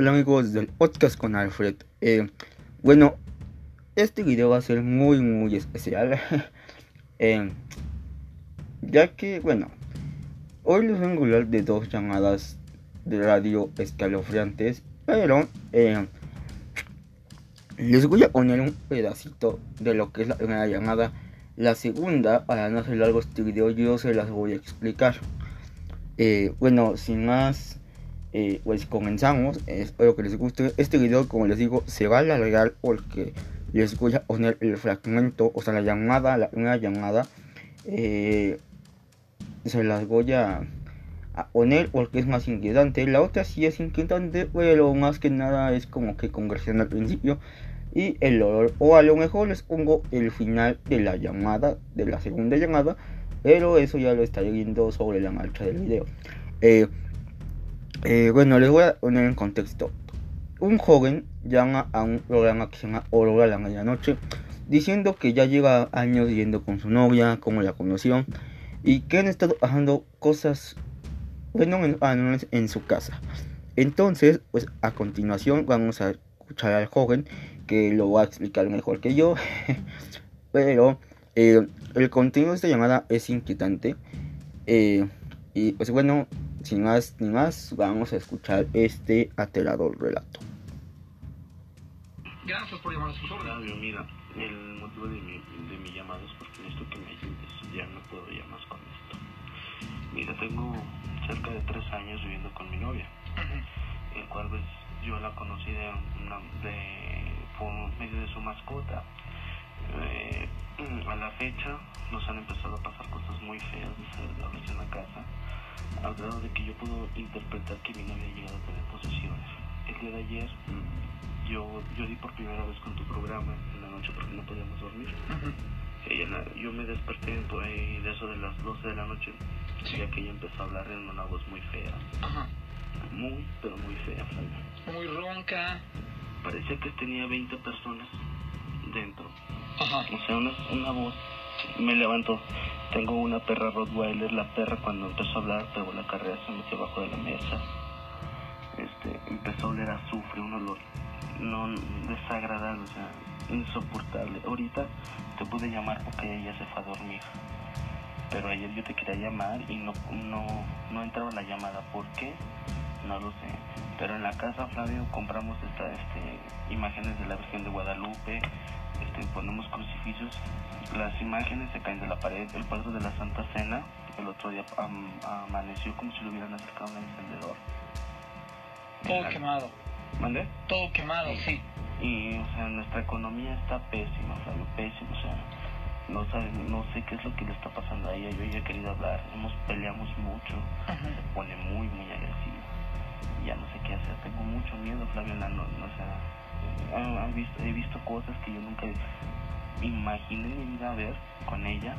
Hola amigos del podcast con Alfred. Eh, bueno, este video va a ser muy muy especial. Eh, ya que, bueno, hoy les vengo a hablar de dos llamadas de radio escalofriantes. Pero eh, les voy a poner un pedacito de lo que es la primera llamada. La segunda, para no hacer largo este video, yo se las voy a explicar. bueno, sin más eh, pues comenzamos. Espero que les guste. Este video, como les digo, se va a alargar porque les voy a poner el fragmento, o sea, la llamada, la primera llamada. Eh, se las voy a, poner porque es más inquietante. La otra sí es inquietante, pero más que nada es como que conversión al principio. Y el olor, o a lo mejor les pongo el final de la llamada, de la segunda llamada, pero eso ya lo estaré viendo sobre la marcha del video. Eh, eh, bueno, les voy a poner en contexto. Un joven llama a un programa que se llama Aurora la Medianoche diciendo que ya lleva años yendo con su novia, como la conoció, y que han estado pasando cosas, bueno, en, en su casa. Entonces, pues a continuación vamos a escuchar al joven que lo va a explicar mejor que yo. Pero eh, el contenido de esta llamada es inquietante. Eh, y pues bueno, sin más ni más, vamos a escuchar este aterrador relato. Gracias por llamar a sus órdenes. Mira, el motivo de mi, de mi llamado es porque necesito que me ayudes. Ya no puedo ya más con esto. Mira, tengo cerca de tres años viviendo con mi novia, el cual pues yo la conocí de, una, de por medio de su mascota. Eh, a la fecha nos han empezado a pasar cosas muy feas de en la casa al grado de que yo puedo interpretar que mi novia ha llegado a tener posesiones. El día de ayer mm, yo, yo di por primera vez con tu programa en la noche porque no podíamos dormir. yo me desperté de eso de las 12 de la noche, ya que ella empezó a hablar en una voz muy fea. Muy, pero muy fea, Muy ronca. Parecía que tenía 20 personas dentro. O sea, una, una voz me levantó. Tengo una perra Rottweiler, la perra cuando empezó a hablar pegó la carrera, se metió abajo de la mesa. Este, empezó a oler azufre, un olor no desagradable, o sea, insoportable. Ahorita te pude llamar porque ella se fue a dormir. Pero ayer yo te quería llamar y no, no, no entraba la llamada. ¿Por qué? No lo sé. Pero en la casa, Flavio, compramos esta, este, imágenes de la Virgen de Guadalupe, este, ponemos crucifijos, las imágenes se caen de la pared, el cuadro de la Santa Cena, el otro día amaneció como si lo hubieran acercado a un encendedor. Todo quemado. ¿Mande? Todo quemado, sí. Y, o sea, nuestra economía está pésima, Flavio, pésima, o sea, no, sabe, no sé qué es lo que le está pasando a ella, yo ya he querido hablar, hemos peleamos mucho, se pone muy, muy agresiva, ya no sé qué hacer, tengo mucho miedo, Flavio, no, no, o sea, visto, he visto cosas que yo nunca imaginé mi vida ver con ella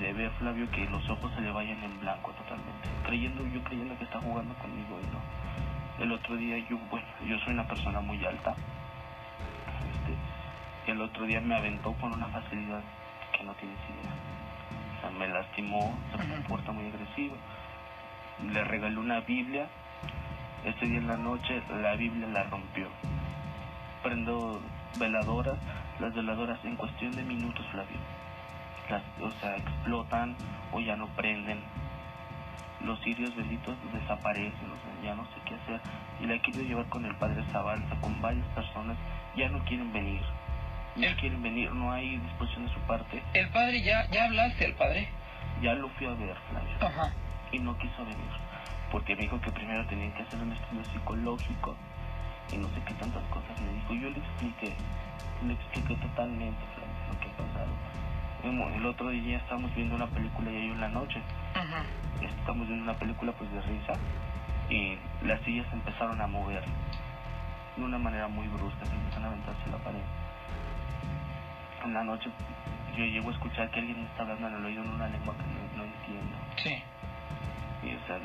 de ver Flavio que los ojos se le vayan en blanco totalmente. Creyendo yo creyendo que está jugando conmigo y no. El otro día yo bueno yo soy una persona muy alta. Este, el otro día me aventó con una facilidad que no tienes idea. O sea me lastimó se comporta muy agresivo. Le regalé una Biblia este día en la noche la Biblia la rompió prendo veladoras, las veladoras en cuestión de minutos, Flavio, las, o sea, explotan o ya no prenden. Los sirios benditos desaparecen, o sea, ya no sé qué hacer. Y la he querido llevar con el padre Zabalza, con varias personas, ya no quieren venir. No quieren venir, no hay disposición de su parte. ¿El padre ya, ya hablaste al padre? Ya lo fui a ver, Flavio. Ajá. Y no quiso venir. Porque me dijo que primero tenía que hacer un estudio psicológico y no sé qué tantas cosas me dijo. Yo le expliqué, le expliqué totalmente lo que ha pasado. El otro día estábamos viendo una película y ahí en la noche. Estamos viendo una película pues de risa y las sillas empezaron a mover de una manera muy brusca, se empezaron a aventarse la pared. En la noche yo llego a escuchar que alguien me está hablando en el oído en una lengua que no, entiendo.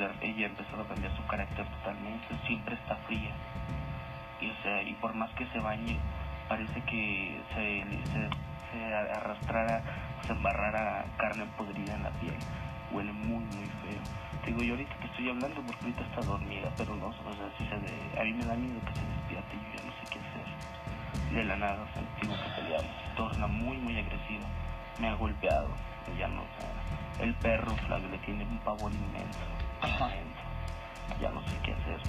Sea, ella empezó a cambiar su carácter totalmente, siempre está fría y, o sea, y por más que se bañe, parece que se, se, se arrastrara, se embarrara carne podrida en la piel. Huele muy, muy feo. digo, yo ahorita te estoy hablando porque ahorita está dormida, pero no, o sea, si se de, a mí me da miedo que se despierte y yo ya no sé qué hacer. De la nada, o sea, tengo que pelear. Se torna muy, muy agresiva. Me ha golpeado, ya no, o el perro, Flavio, le tiene un pavor inmenso. Ya no sé qué hacer.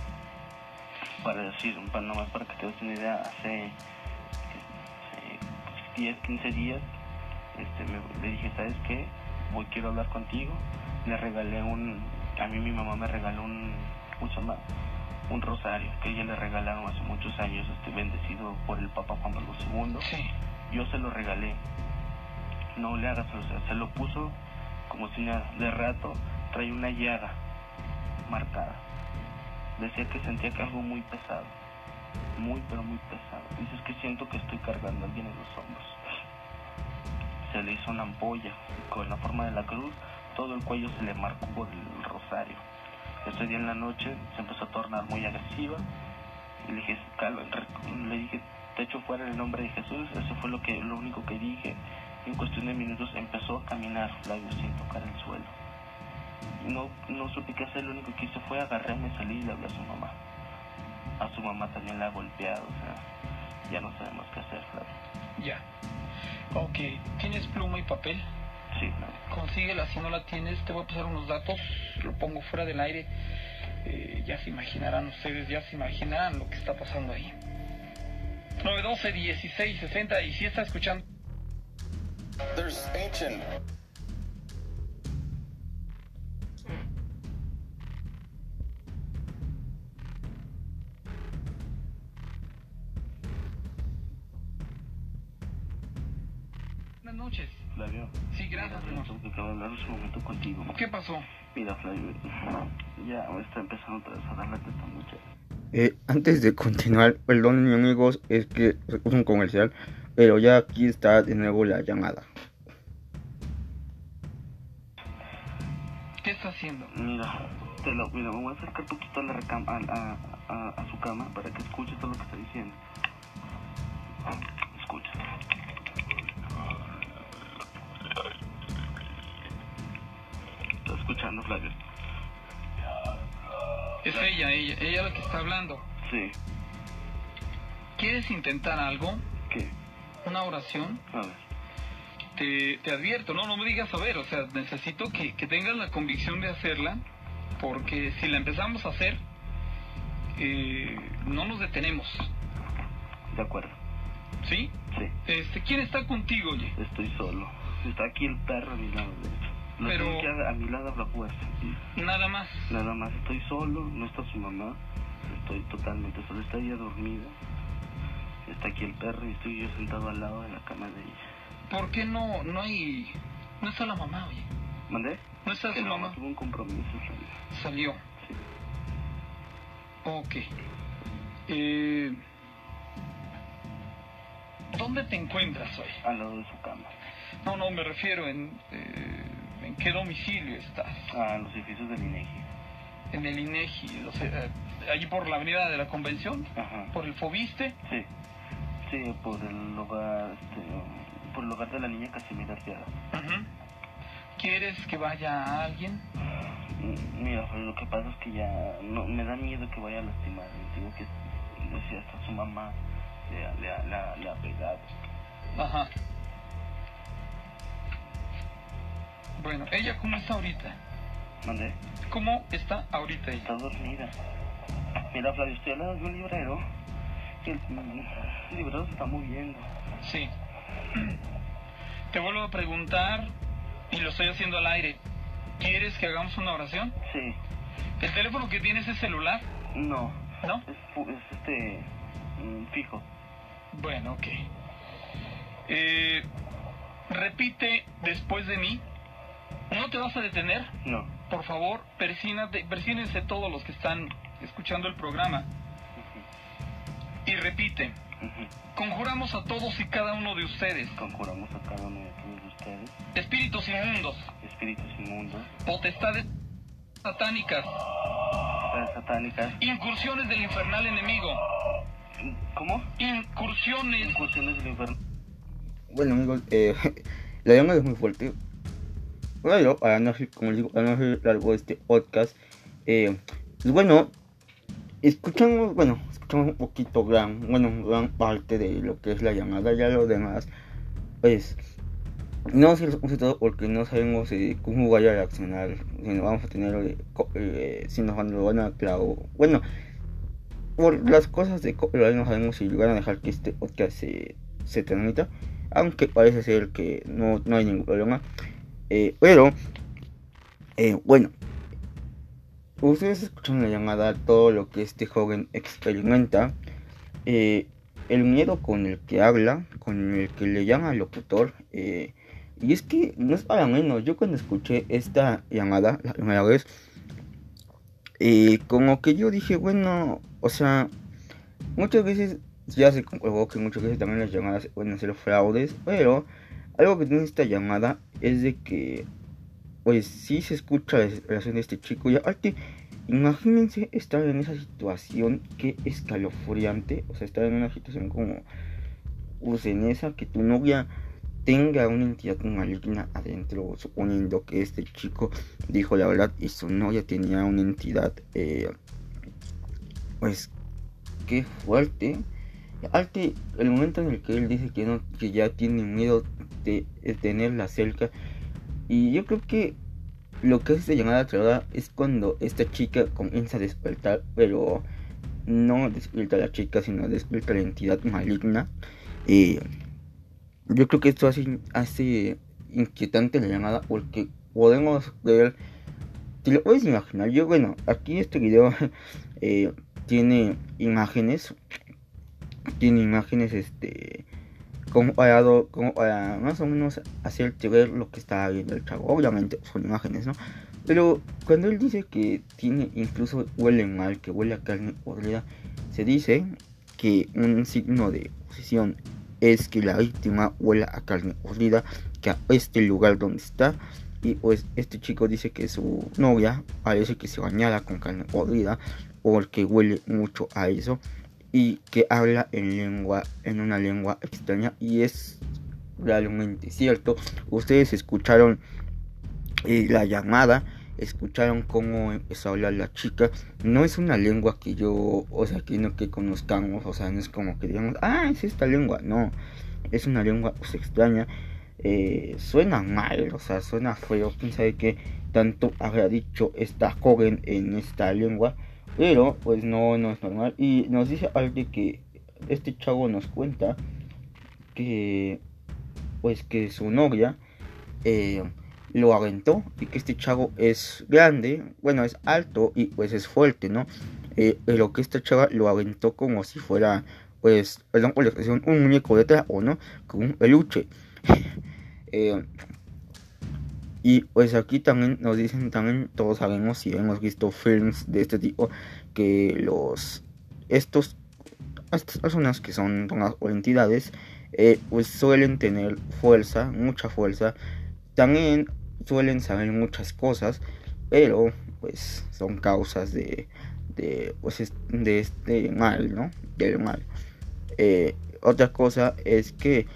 Para decir, para nomás para que te des una idea, hace, hace 10, 15 días, este, me, le dije, ¿sabes qué? Voy, quiero hablar contigo. Le regalé un, a mí mi mamá me regaló un, un, un rosario que ella le regalaron hace muchos años, este, bendecido por el Papa Juan Pablo II. Sí. Yo se lo regalé. No le hagas, o sea, se lo puso como si nada. De rato trae una llaga marcada. Decía que sentía que algo muy pesado. Muy, pero muy pesado. Dices que siento que estoy cargando a alguien en los hombros. Se le hizo una ampolla con la forma de la cruz. Todo el cuello se le marcó por el rosario. Ese día en la noche se empezó a tornar muy agresiva. Le dije, le dije, te echo fuera el nombre de Jesús. Eso fue lo, que, lo único que dije. En cuestión de minutos empezó a caminar Flavio sin tocar el suelo. No, no supe qué hacer, lo único que hice fue agarrarme, salí y le hablé a su mamá. A su mamá también la ha golpeado, o sea, ya no sabemos qué hacer, Flavio. Ya. Ok, ¿tienes pluma y papel? Sí, Flavio. Consíguela, si no la tienes, te voy a pasar unos datos, lo pongo fuera del aire. Eh, ya se imaginarán ustedes, ya se imaginarán lo que está pasando ahí. 912 16 60 y si está escuchando There's ancient contigo. ¿Qué pasó? Mira, Flavio, ya está empezando otra vez a dar la teta mucha. Eh, antes de continuar, perdón mis amigos, es que es un comercial, pero ya aquí está de nuevo la llamada. ¿Qué está haciendo? Mira, te lo, mira, me voy a acercar poquito a, la recam- a, a, a, a su cama para que escuche todo lo que está diciendo. Escucha. Escuchando, Flavio? Es ella, ella, ella la que está hablando. Sí. ¿Quieres intentar algo? ¿Qué? ¿Una oración? A ver. Te, te advierto, no, no me digas a ver, o sea, necesito que, que tengas la convicción de hacerla, porque si la empezamos a hacer, eh, no nos detenemos, De acuerdo. ¿sí? Sí. Este, ¿Quién está contigo, oye? Estoy solo. Está aquí el perro a mi lado, de Pero- tengo que a, mi lado a la fuerza. Nada más. Nada más, estoy solo, no está su mamá. Estoy totalmente solo. Está ella dormida. Está aquí el perro y estoy yo sentado al lado de la cama de ella. ¿Por qué no, no hay, no está la mamá, oye? ¿Mandé? ¿No está Que su mamá? tuve un compromiso, Flavio. Salió. Sí. Ok. Eh, ¿Dónde te encuentras hoy? Al lado de su cama. No, no, me refiero en... eh, ¿En qué domicilio estás? A los edificios del INEGI. En el INEGI, lo sé, eh, allí por la avenida de la Convención, Ajá. por el Fobiste. Sí. Sí, por el hogar, este, por el hogar de la niña Casimira Arteaga. Ujú. ¿Quieres que vaya alguien? Mm, Mira, Flavio, lo que pasa es que ya no, me da miedo que vaya a lastimar. Digo que decía hasta su mamá le ha pegado. Ajá. Bueno, ¿ella cómo está ahorita? ¿Mandé? ¿Cómo está ahorita ella? Está dormida. Mira, Flavio, estoy al lado de un librero. Y el, el librero se está moviendo. Sí. Te vuelvo a preguntar, y lo estoy haciendo al aire. ¿Quieres que hagamos una oración? Sí. ¿El teléfono que tienes es celular? No. ¿No? Es, es este. mm, fijo. Bueno, ok. Eh, repite después de mí. ¿No te vas a detener? No. Por favor, persínate, persínense todos los que están escuchando el programa. Y repite. Conjuramos a todos y cada uno de ustedes, Conjuramos a cada uno de todos ustedes, espíritus inmundos, espíritus inmundos, potestades satánicas, potestades satánicas. incursiones del infernal enemigo, ¿Cómo? incursiones. Incursiones del infierno. Bueno amigos, eh, la llamada es muy fuerte. Pero para no ser, como digo, para no largo este podcast, Eh, pues bueno, escuchamos, bueno, escuchamos un poquito gran, bueno, gran parte de lo que es la llamada, ya lo demás, pues no sé todo porque no sabemos eh, cómo vaya a reaccionar, si nos vamos a tener, eh, eh, si nos van a claro, bueno, por las cosas de copyright no sabemos si van a dejar que este podcast se, se aunque parece ser que no, no hay ningún problema, pero, bueno, ustedes escuchan la llamada, todo lo que este joven experimenta, el miedo con el que habla, con el que le llama al locutor, eh, y es que no es para menos. Yo cuando escuché esta llamada la primera vez, eh, como que yo dije, bueno, o sea, muchas veces ya se comprobó que muchas veces también las llamadas pueden ser fraudes, pero algo que tiene esta llamada es de que, pues sí se escucha la desesperación de este chico. Y aparte, imagínense estar en esa situación que escalofriante, o sea, estar en una situación como, pues en esa que tu novia tenga una entidad maligna adentro, suponiendo que este chico dijo la verdad y su novia tenía una entidad, eh, pues, qué fuerte. Alte, el momento en el que él dice que no, que ya tiene miedo de, tenerla cerca, y yo creo que lo que hace llamada aterradora es cuando esta chica comienza a despertar, pero no despierta a la chica, sino despierta la entidad maligna. Eh, yo creo que esto hace, hace inquietante la llamada porque podemos ver, te lo puedes imaginar, yo bueno, aquí este video eh, tiene imágenes, tiene imágenes este como para, como para más o menos hacerte ver lo que está viendo el chavo, obviamente son imágenes, ¿no? Pero cuando él dice que tiene, incluso huele mal, que huele a carne podrida, se dice que un signo de posición es que la víctima huela a carne podrida que a este lugar donde está. Y pues este chico dice que su novia parece que se bañara con carne podrida porque huele mucho a eso y que habla en lengua en una lengua extraña y es realmente cierto ustedes escucharon eh, la llamada escucharon cómo empezó a hablar la chica. No es una lengua que yo, o sea, que no que conozcamos, o sea, no es como que digamos, ah, es esta lengua. No, es una lengua pues, extraña. Eh, suena mal, o sea, suena feo. Quién sabe qué tanto habrá dicho esta joven en esta lengua. Pero, pues no, no es normal. Y nos dice algo que este chavo nos cuenta que, pues que su novia, eh, lo aventó y que este chavo es grande, bueno, es alto y pues es fuerte, ¿no? Eh, pero que esta chava lo aventó como si fuera, pues, perdón por la expresión, un muñeco de trapo, ¿no? Con un peluche. Eh, y pues aquí también nos dicen, también todos sabemos si hemos visto films de este tipo, que los, estos, estas personas que son entidades, eh, pues suelen tener fuerza, mucha fuerza. También suelen saber muchas cosas, pero pues son causas de, de, pues, de este mal, ¿no? Del mal. Eh, otra cosa es que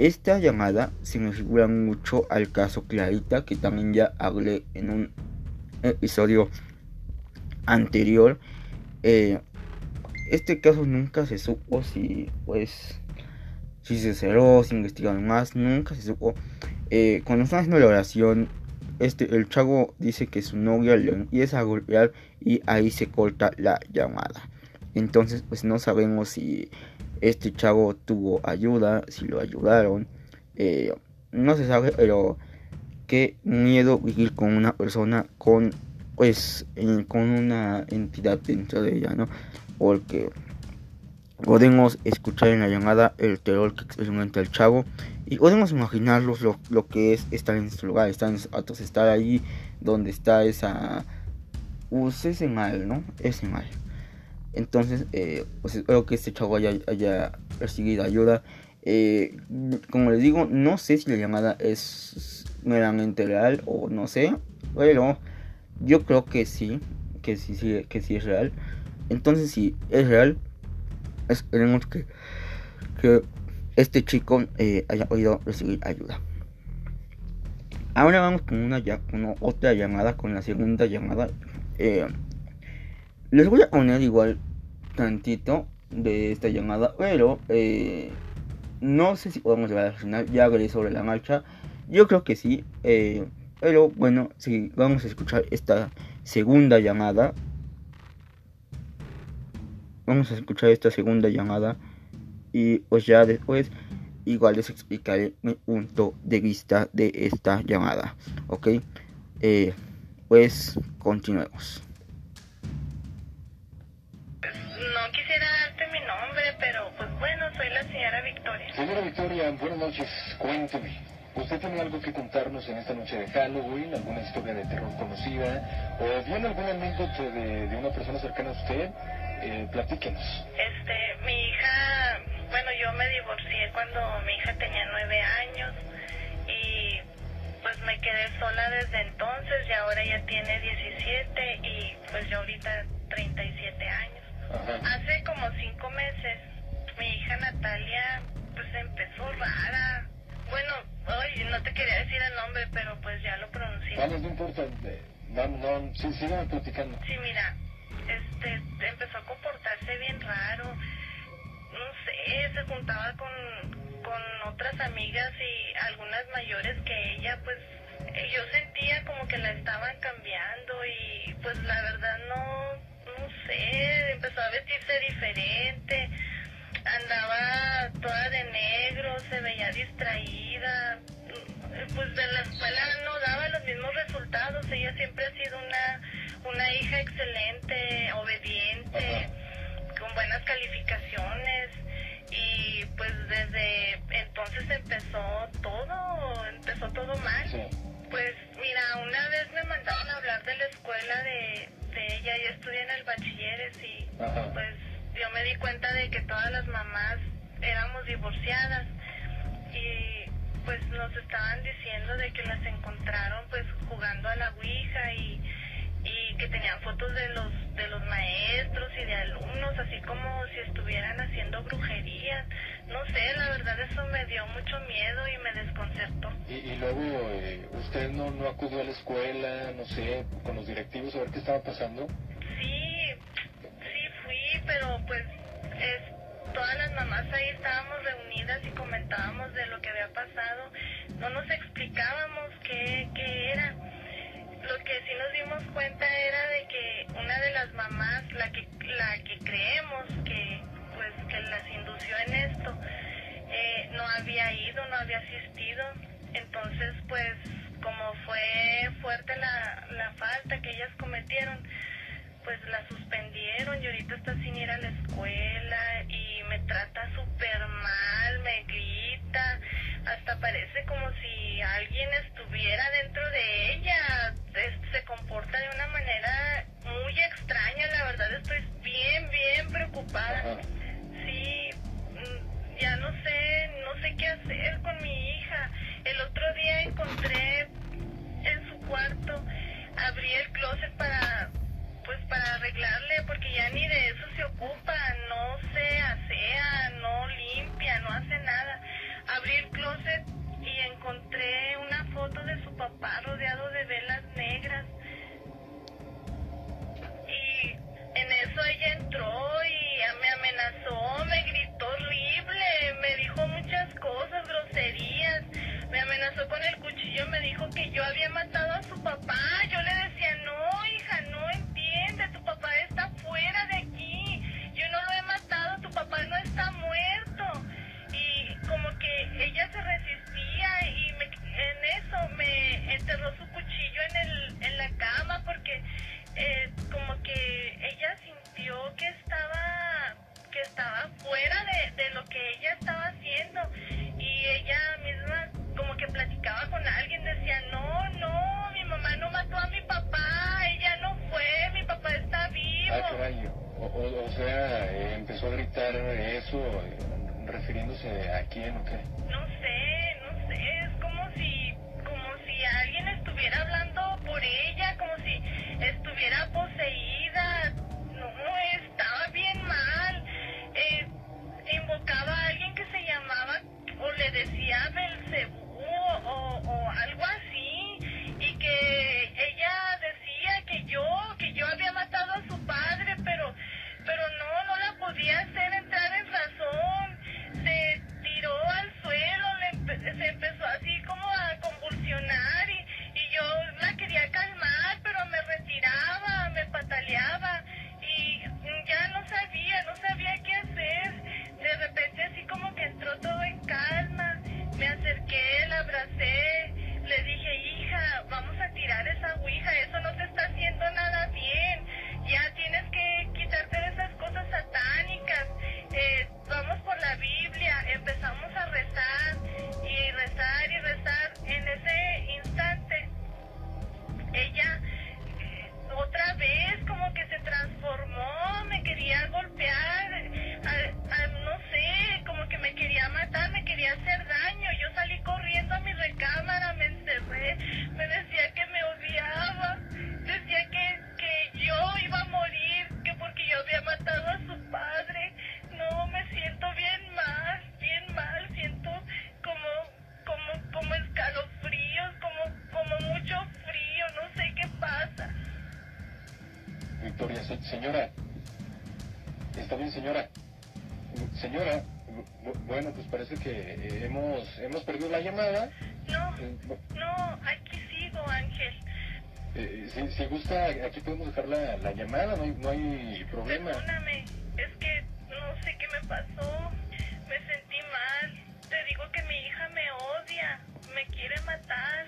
esta llamada se me figura mucho al caso Clarita, que también ya hablé en un episodio anterior. Eh, este caso nunca se supo si, pues, si se cerró, si investigaron más, nunca se supo. Eh, cuando están haciendo la oración, este, el chavo dice que su novia le empieza a golpear y ahí se corta la llamada. Entonces, pues no sabemos si este chavo tuvo ayuda, si lo ayudaron. Eh, no se sabe, pero qué miedo vivir con una persona con, pues, con una entidad dentro de ella, ¿no? Porque podemos escuchar en la llamada el terror que experimenta el chavo y podemos imaginarlos lo, lo que es estar en ese lugar, estar en estar ahí donde está esa... Pues ese mal, ¿no? Ese mal. Entonces, eh, pues espero que este chavo haya, recibido ayuda. Eh, como les digo, no sé si la llamada es meramente real o no sé, pero yo creo que sí, que sí, sí que sí es real. Entonces, si es real, esperemos que, que este chico eh, haya podido recibir ayuda. Ahora vamos con una ya, con otra llamada, con la segunda llamada. Eh, les voy a poner igual tantito de esta llamada, pero eh, no sé si podemos llegar al final. Ya veré sobre la marcha. Yo creo que sí. Eh, pero bueno, sí, vamos a escuchar esta segunda llamada. Vamos a escuchar esta segunda llamada. Y pues ya después igual les explicaré mi punto de vista de esta llamada. Ok. Eh, pues continuemos. Señora Victoria, buenas noches. Cuénteme. ¿Usted tiene algo que contarnos en esta noche de Halloween? ¿Alguna historia de terror conocida? ¿O bien alguna anécdota de, de una persona cercana a usted? Eh, platíquenos. Este, mi hija, bueno, yo me divorcié cuando mi hija tenía nueve años y pues me quedé sola desde entonces y ahora ya tiene 17 y pues yo ahorita 37 años. Hace como cinco meses mi hija Natalia pues empezó rara. Bueno, Ay, no te quería decir el nombre, pero pues ya lo pronuncié. Vamos, no importa. Vamos, no, sí, síganme platicando. Sí, mira, este, empezó a comportarse bien raro. No sé, se juntaba con, con otras amigas y algunas mayores que ella, pues yo sentía como que la estaban cambiando y pues la verdad no, no sé, empezó a vestirse diferente andaba toda de negro, se veía distraída, pues de la escuela no daba los mismos resultados, ella siempre ha sido una, una hija excelente, obediente, con buenas calificaciones. Y pues desde entonces empezó todo, empezó todo mal. Pues mira, una vez me mandaron a hablar de la escuela de, de ella, y estudié en el bachilleres y pues yo me di cuenta de que todas las mamás éramos divorciadas. Y pues nos estaban diciendo de que las encontraron pues jugando a la ouija y, y que tenían fotos de los de los maestros y de alumnos así como si estuvieran haciendo brujería. No sé la verdad eso me dio mucho miedo y me desconcertó. Y, y luego eh, usted no no acudió a la escuela no sé con los directivos a ver qué estaba pasando. Pero pues es, todas las mamás ahí estábamos reunidas y comentábamos de lo que había pasado. No nos explicábamos qué, qué era. Lo que sí nos dimos cuenta era de que una de las mamás, la que, la que creemos que, pues, que las indució en esto, eh, no había ido, no había asistido. Entonces, pues, como fue fuerte la, la falta que ellas cometieron, pues la suspendieron y ahorita está sin ir a la escuela y me trata súper mal, me grita, hasta parece como si alguien estuviera dentro de ella, se comporta de una manera muy extraña, la verdad estoy bien, bien preocupada. Sí, mm, ya no sé, no sé qué hacer con mi hija. El otro día encontré en su cuarto, abrí el closet para pues para arreglarle, porque ya ni de eso se ocupa, no se asea, no limpia, no hace nada. Abrí el closet y encontré una foto de su papá rodeado de velas negras. Y en eso ella entró y me amenazó, me gritó horrible, me dijo muchas cosas, groserías, me amenazó con el cuchillo, me dijo que yo había si, si, gusta, aquí podemos dejar la, la llamada, no hay, no hay problema. Perdóname, es que no sé qué me pasó, me sentí mal. Te digo que mi hija me odia, me quiere matar,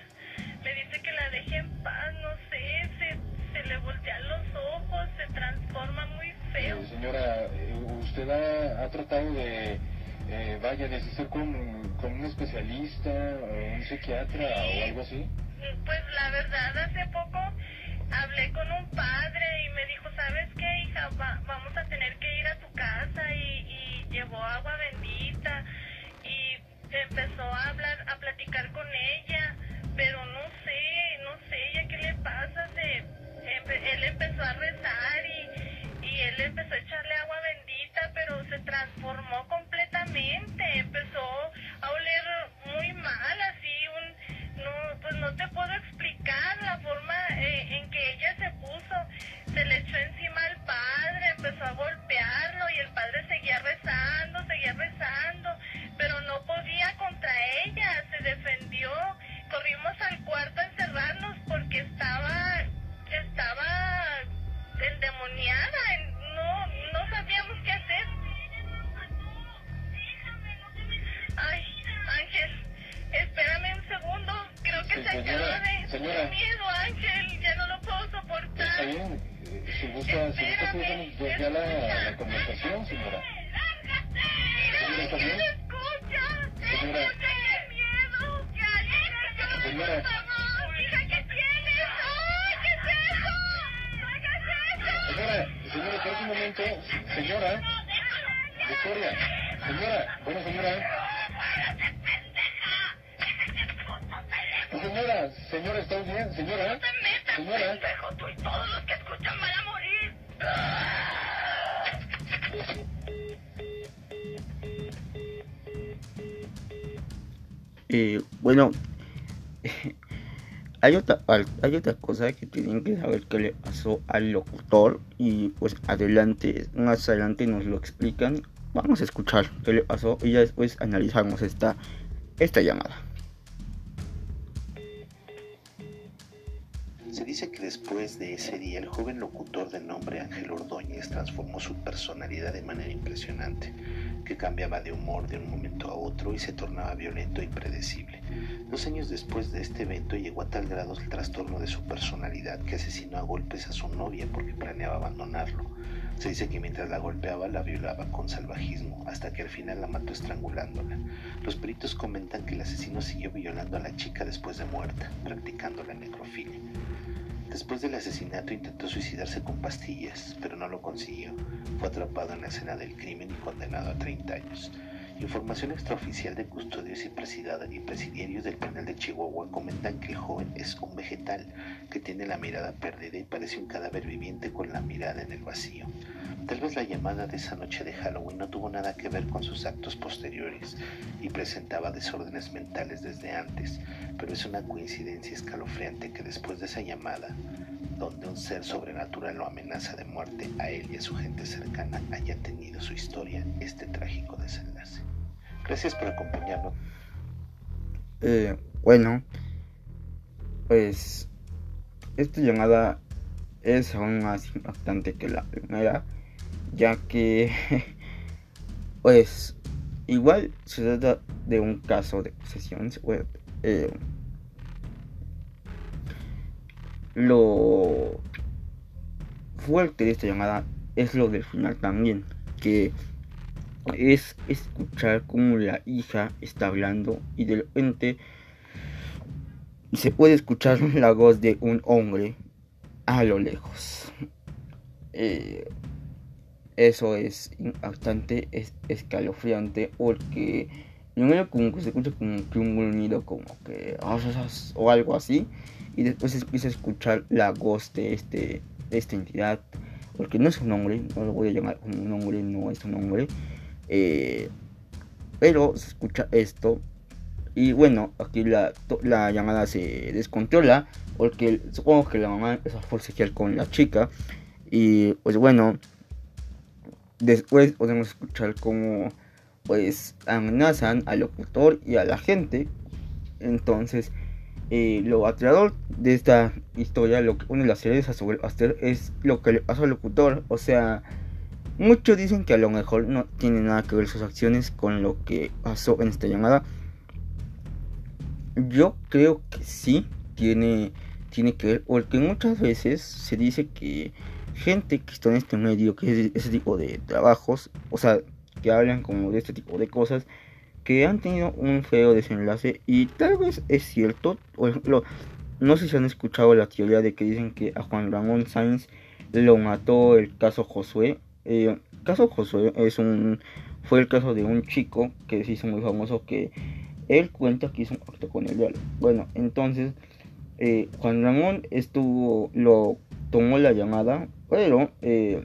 me dice que la deje en paz, no sé, se, se le voltean los ojos, se transforma muy feo. Eh, señora, ¿usted ha, ha tratado de eh, vaya, decir con, con un especialista o un psiquiatra o algo así? Pues la verdad, hace poco hablé con un padre y me dijo, ¿sabes qué, hija? vamos a tener que ir a tu casa y, llevó agua bendita y empezó a hablar, a platicar con ella, pero no sé, no sé, ella qué le pasa, se, él empezó a rezar y, y él empezó a echarle agua bendita, pero se transformó completamente, empezó a oler muy mal, así un, no, pues no te puedo hay otra, hay otra cosa que tienen que saber que le pasó al locutor y pues adelante, más adelante nos lo explican. Vamos a escuchar qué le pasó y ya después analizamos esta, esta llamada. Después de ese día el joven locutor de nombre Ángel Ordóñez transformó su personalidad de manera impresionante, que cambiaba de humor de un momento a otro y se tornaba violento e impredecible. Dos años después de este evento llegó a tal grado el trastorno de su personalidad que asesinó a golpes a su novia porque planeaba abandonarlo. Se dice que mientras la golpeaba la violaba con salvajismo, hasta que al final la mató estrangulándola. Los peritos comentan que el asesino siguió violando a la chica después de muerta, practicando la necrofilia. Después del asesinato intentó suicidarse con pastillas, pero no lo consiguió. Fue atrapado en la escena del crimen y condenado a 30 años. Información extraoficial de custodios y presidiarios del penal de Chihuahua comentan que el joven es un vegetal que tiene la mirada perdida y parece un cadáver viviente con la mirada en el vacío. Tal vez la llamada de esa noche de Halloween no tuvo nada que ver con sus actos posteriores y presentaba desórdenes mentales desde antes, pero es una coincidencia escalofriante que después de esa llamada, donde un ser sobrenatural lo amenaza de muerte a él y a su gente cercana, haya tenido su historia este trágico desenlace. Gracias por acompañarnos. Eh, bueno, pues esta llamada es aún más impactante que la primera ya que pues igual se trata de un caso de posesión eh, lo fuerte de esta llamada es lo del final también que es escuchar como la hija está hablando y de repente se puede escuchar la voz de un hombre a lo lejos. Eh, eso es bastante escalofriante porque primero como que se escucha como que un gruñido como que ah, o algo así y después empieza a escuchar la voz de este esta entidad porque no es un hombre no lo voy a llamar un hombre no es un hombre eh, pero se escucha esto y bueno aquí la, la llamada se descontrola porque supongo que la mamá empezó a forcejear con la chica Y pues bueno, después podemos escuchar cómo pues amenazan al locutor y a la gente. Entonces, eh, lo aterrador de esta historia, lo que une las series a hacer es lo que le pasa al locutor. O sea, muchos dicen que a lo mejor no tiene nada que ver sus acciones con lo que pasó en esta llamada. Yo creo que sí tiene, tiene que ver, porque muchas veces se dice que gente que está en este medio, que es ese tipo de trabajos, o sea, que hablan como de este tipo de cosas que han tenido un feo desenlace y tal vez es cierto, por ejemplo, no sé si han escuchado la teoría de que dicen que a Juan Ramón Sainz lo mató el caso Josué. el eh, caso Josué es un fue el caso de un chico que se hizo muy famoso que él cuenta que hizo un acto con el diablo. Bueno, entonces eh, Juan Ramón estuvo lo tomó la llamada, pero eh,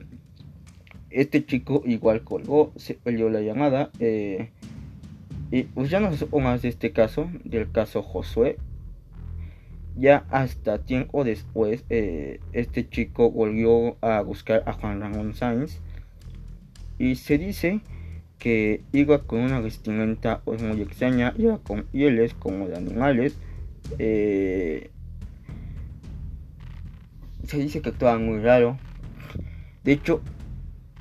este chico igual colgó, se perdió la llamada. Eh, y pues ya no más de este caso, del caso Josué. Ya hasta tiempo después, eh, este chico volvió a buscar a Juan Ramón Sáenz. Y se dice que iba con una vestimenta pues, muy extraña, iba con pieles como de animales. Eh, se dice que actuaba muy raro. De hecho,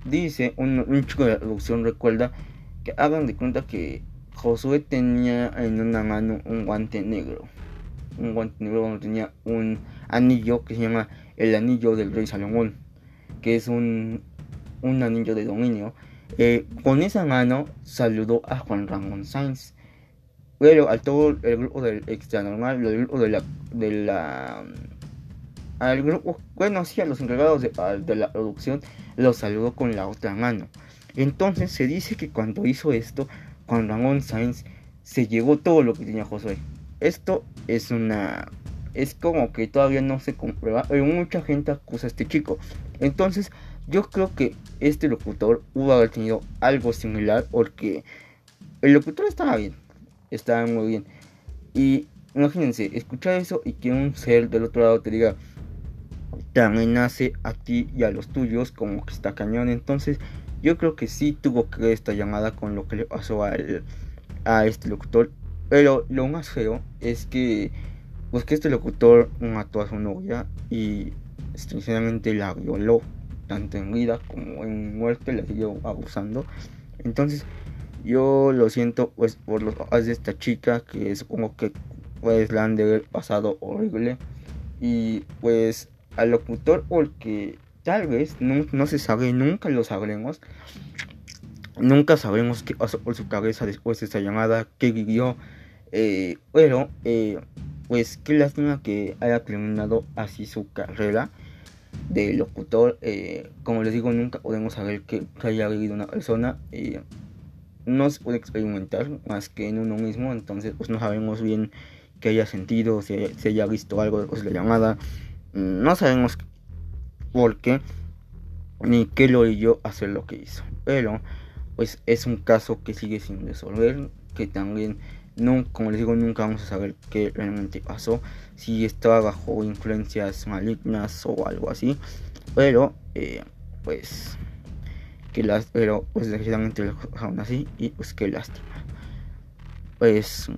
dice, un, chico de la producción recuerda que hagan de cuenta que Josué tenía en una mano un guante negro. Un guante negro donde tenía un anillo que se llama el anillo del rey Salomón. Que es un, un anillo de dominio. Eh, con esa mano saludó a Juan Ramón Sainz. Pero al todo el grupo del extra normal, el grupo de la, de la al grupo, bueno, sí, a los encargados de la producción, los saludó con la otra mano. Entonces se dice que cuando hizo esto, Juan Ramón Sainz se llegó todo lo que tenía Josué. Esto es una. Es como que todavía no se comprueba, pero mucha gente acusa a este chico. Entonces, yo creo que este locutor hubo tenido algo similar porque el locutor estaba bien, estaba muy bien. Y imagínense, escuchar eso y que un ser del otro lado te diga, te amenace a ti y a los tuyos como que está cañón. Entonces yo creo que sí tuvo que ver esta llamada con lo que le pasó a, a este locutor. Pero lo más feo es que pues que este locutor mató a su novia y sinceramente la violó tanto en vida como en muerte la siguió abusando entonces yo lo siento pues por los papás de esta chica que supongo que pues la han de haber pasado horrible y pues al locutor porque tal vez no, se sabe, nunca lo sabremos. Nunca sabremos qué pasó por su cabeza después de esa llamada, qué vivió. Eh, pero, eh, pues qué lástima que haya terminado así su carrera de locutor. Eh, como les digo, nunca podemos saber qué haya vivido una persona. no se puede experimentar más que en uno mismo. Entonces, pues no sabemos bien qué haya sentido, si, si haya visto algo después de la llamada. No sabemos por qué ni qué lo hizo hacer lo que hizo. Pero pues es un caso que sigue sin resolver, que también no, como les digo, nunca vamos a saber qué realmente pasó, si estaba bajo influencias malignas o algo así. Pero eh, pues que las pero pues desgraciadamente lo dejaron así y pues qué lástima. Pues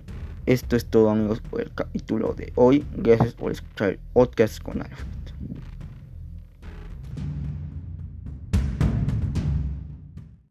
esto es todo amigos por el capítulo de hoy. Gracias por escuchar el podcast con Alfa.